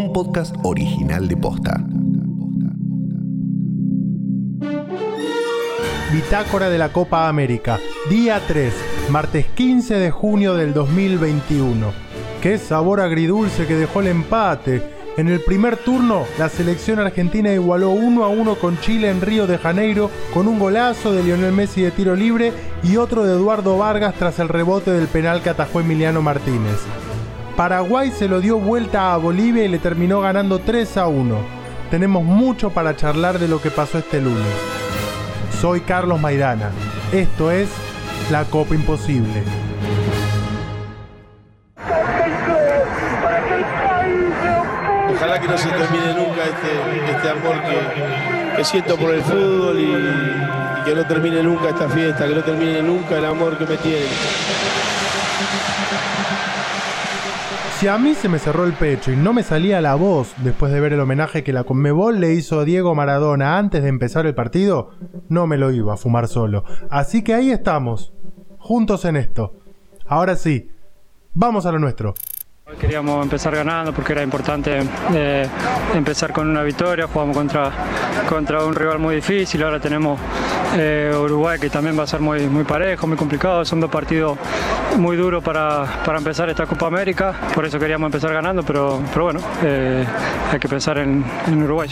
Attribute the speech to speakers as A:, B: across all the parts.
A: un podcast original de Posta.
B: Bitácora de la Copa América, día 3, martes 15 de junio del 2021. Qué sabor agridulce que dejó el empate. En el primer turno, la selección argentina igualó 1 a 1 con Chile en Río de Janeiro con un golazo de Lionel Messi de tiro libre y otro de Eduardo Vargas tras el rebote del penal que atajó Emiliano Martínez. Paraguay se lo dio vuelta a Bolivia y le terminó ganando 3 a 1. Tenemos mucho para charlar de lo que pasó este lunes. Soy Carlos Maidana. Esto es La Copa Imposible.
C: Ojalá que no se termine nunca este, este amor que, siento por el fútbol y, y que no termine nunca esta fiesta, que no termine nunca el amor que me tienen.
B: Si a mí se me cerró el pecho y no me salía la voz después de ver el homenaje que la Conmebol le hizo a Diego Maradona antes de empezar el partido, no me lo iba a fumar solo. Así que ahí estamos, juntos en esto. Ahora sí, vamos a lo nuestro.
D: Queríamos empezar ganando porque era importante eh, empezar con una victoria. Jugamos contra, contra un rival muy difícil. Ahora tenemos eh, Uruguay que también va a ser muy, muy parejo, muy complicado. Son dos partidos muy duros para, para empezar esta Copa América. Por eso queríamos empezar ganando, pero, pero bueno, eh, hay que pensar en, en Uruguay.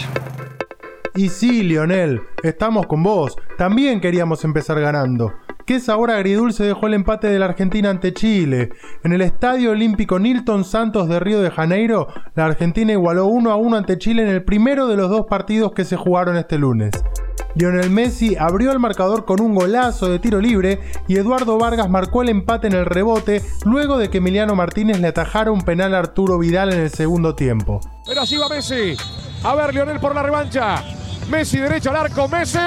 B: Y sí, Lionel, estamos con vos. También queríamos empezar ganando. ¿Qué sabor agridulce dejó el empate de la Argentina ante Chile? En el Estadio Olímpico Nilton Santos de Río de Janeiro, la Argentina igualó 1 a 1 ante Chile en el primero de los dos partidos que se jugaron este lunes. Lionel Messi abrió el marcador con un golazo de tiro libre y Eduardo Vargas marcó el empate en el rebote luego de que Emiliano Martínez le atajara un penal a Arturo Vidal en el segundo tiempo.
E: Pero así va Messi. A ver, Lionel por la revancha. Messi derecho al arco. Messi.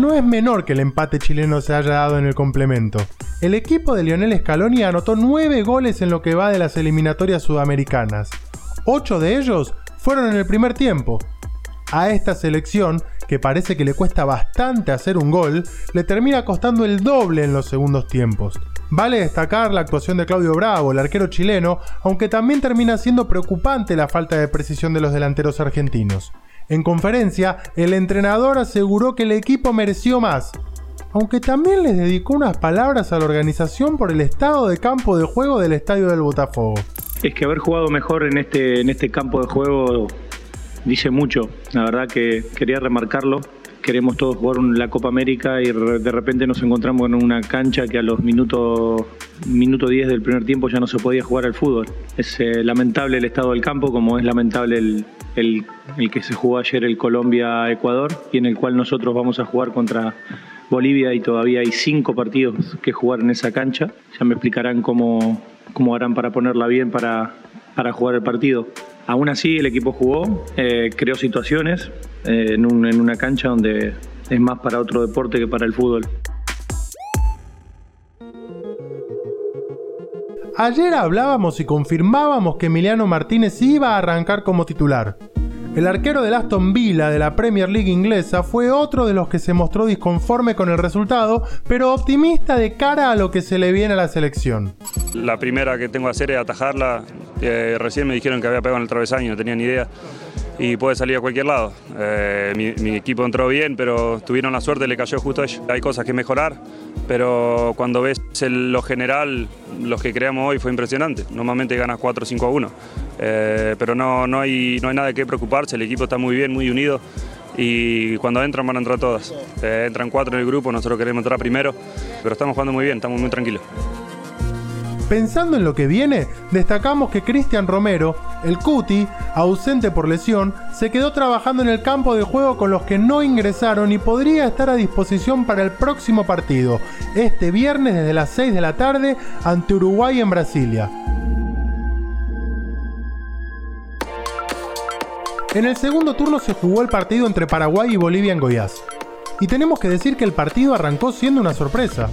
B: No es menor que el empate chileno se haya dado en el complemento. El equipo de Lionel Scaloni anotó 9 goles en lo que va de las eliminatorias sudamericanas. 8 de ellos fueron en el primer tiempo. A esta selección, que parece que le cuesta bastante hacer un gol, le termina costando el doble en los segundos tiempos. Vale destacar la actuación de Claudio Bravo, el arquero chileno, aunque también termina siendo preocupante la falta de precisión de los delanteros argentinos. En conferencia, el entrenador aseguró que el equipo mereció más, aunque también les dedicó unas palabras a la organización por el estado de campo de juego del estadio del Botafogo.
F: Es que haber jugado mejor en este, en este campo de juego dice mucho, la verdad que quería remarcarlo. Queremos todos jugar la Copa América y de repente nos encontramos en una cancha que a los minutos minuto 10 del primer tiempo ya no se podía jugar al fútbol. Es eh, lamentable el estado del campo, como es lamentable el, el, que se jugó ayer el Colombia-Ecuador y en el cual nosotros vamos a jugar contra Bolivia y todavía hay cinco partidos que jugar en esa cancha. Ya me explicarán cómo, cómo harán para ponerla bien para, para jugar el partido. Aún así el equipo jugó, eh, creó situaciones eh, un, en una cancha donde es más para otro deporte que para el fútbol.
B: Ayer hablábamos y confirmábamos que Emiliano Martínez iba a arrancar como titular. El arquero del Aston Villa de la Premier League inglesa fue otro de los que se mostró disconforme con el resultado, pero optimista de cara a lo que se le viene a la selección.
G: La primera que tengo que hacer es atajarla. Eh, recién me dijeron que había pegado en el travesaño, no tenía ni idea. Y puede salir a cualquier lado. Eh, mi, equipo entró bien, pero tuvieron la suerte, le cayó justo a ellos. Hay cosas que mejorar, pero cuando ves el, lo general, los que creamos hoy fue impresionante. Normalmente ganas 4 o 5 a 1. Eh, pero no, no, hay, no hay nada qué preocuparse, el equipo está muy bien, muy unido y cuando entran van a entrar todas. Eh, entran cuatro en el grupo, nosotros queremos entrar primero, pero estamos jugando muy bien, estamos muy tranquilos.
B: Pensando en lo que viene, destacamos que Cristian Romero, el Cuti, ausente por lesión, se quedó trabajando en el campo de juego con los que no ingresaron y podría estar a disposición para el próximo partido, este viernes desde las 6 de la tarde ante Uruguay en Brasilia. En el segundo turno se jugó el partido entre Paraguay y Bolivia en Goiás. Y tenemos que decir que el partido arrancó siendo una sorpresa.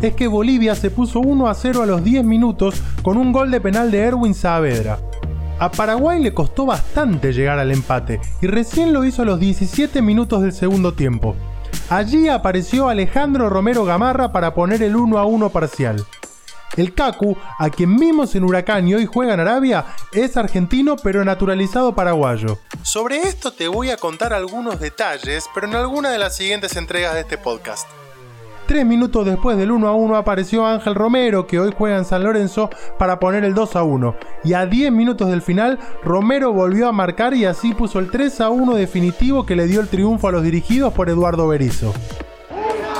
B: Es que Bolivia se puso 1 a 0 a los 10 minutos con un gol de penal de Erwin Saavedra. A Paraguay le costó bastante llegar al empate y recién lo hizo a los 17 minutos del segundo tiempo. Allí apareció Alejandro Romero Gamarra para poner el 1 a 1 parcial. El Kaku, a quien vimos en Huracán y hoy juega en Arabia, es argentino pero naturalizado paraguayo. Sobre esto te voy a contar algunos detalles, pero en alguna de las siguientes entregas de este podcast. Tres minutos después del 1 a 1 apareció Ángel Romero, que hoy juega en San Lorenzo, para poner el 2 a 1. Y a 10 minutos del final, Romero volvió a marcar y así puso el 3 a 1 definitivo que le dio el triunfo a los dirigidos por Eduardo Berizzo.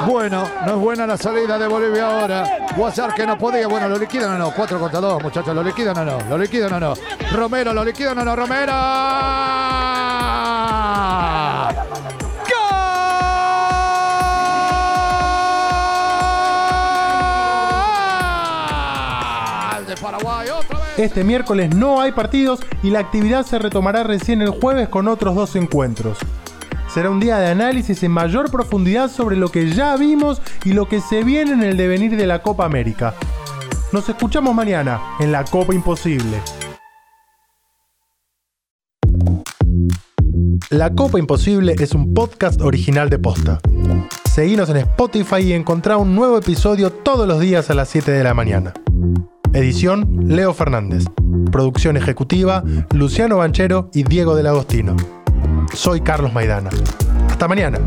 H: Bueno, no es buena la salida de Bolivia ahora. Guasar que no podía. Bueno, lo liquidan o no. 4 contra 2, muchachos. Lo liquidan o no. Lo liquidan o no. Romero, lo liquidan o no. Romero.
B: Este miércoles no hay partidos y la actividad se retomará recién el jueves con otros dos encuentros. Será un día de análisis en mayor profundidad sobre lo que ya vimos y lo que se viene en el devenir de la Copa América. Nos escuchamos mañana en la Copa Imposible. La Copa Imposible es un podcast original de Posta. Seguinos en Spotify y encontrá un nuevo episodio todos los días a las 7 de la mañana. Edición Leo Fernández. Producción ejecutiva Luciano Banchero y Diego del Agostino. Soy Carlos Maidana. Hasta mañana.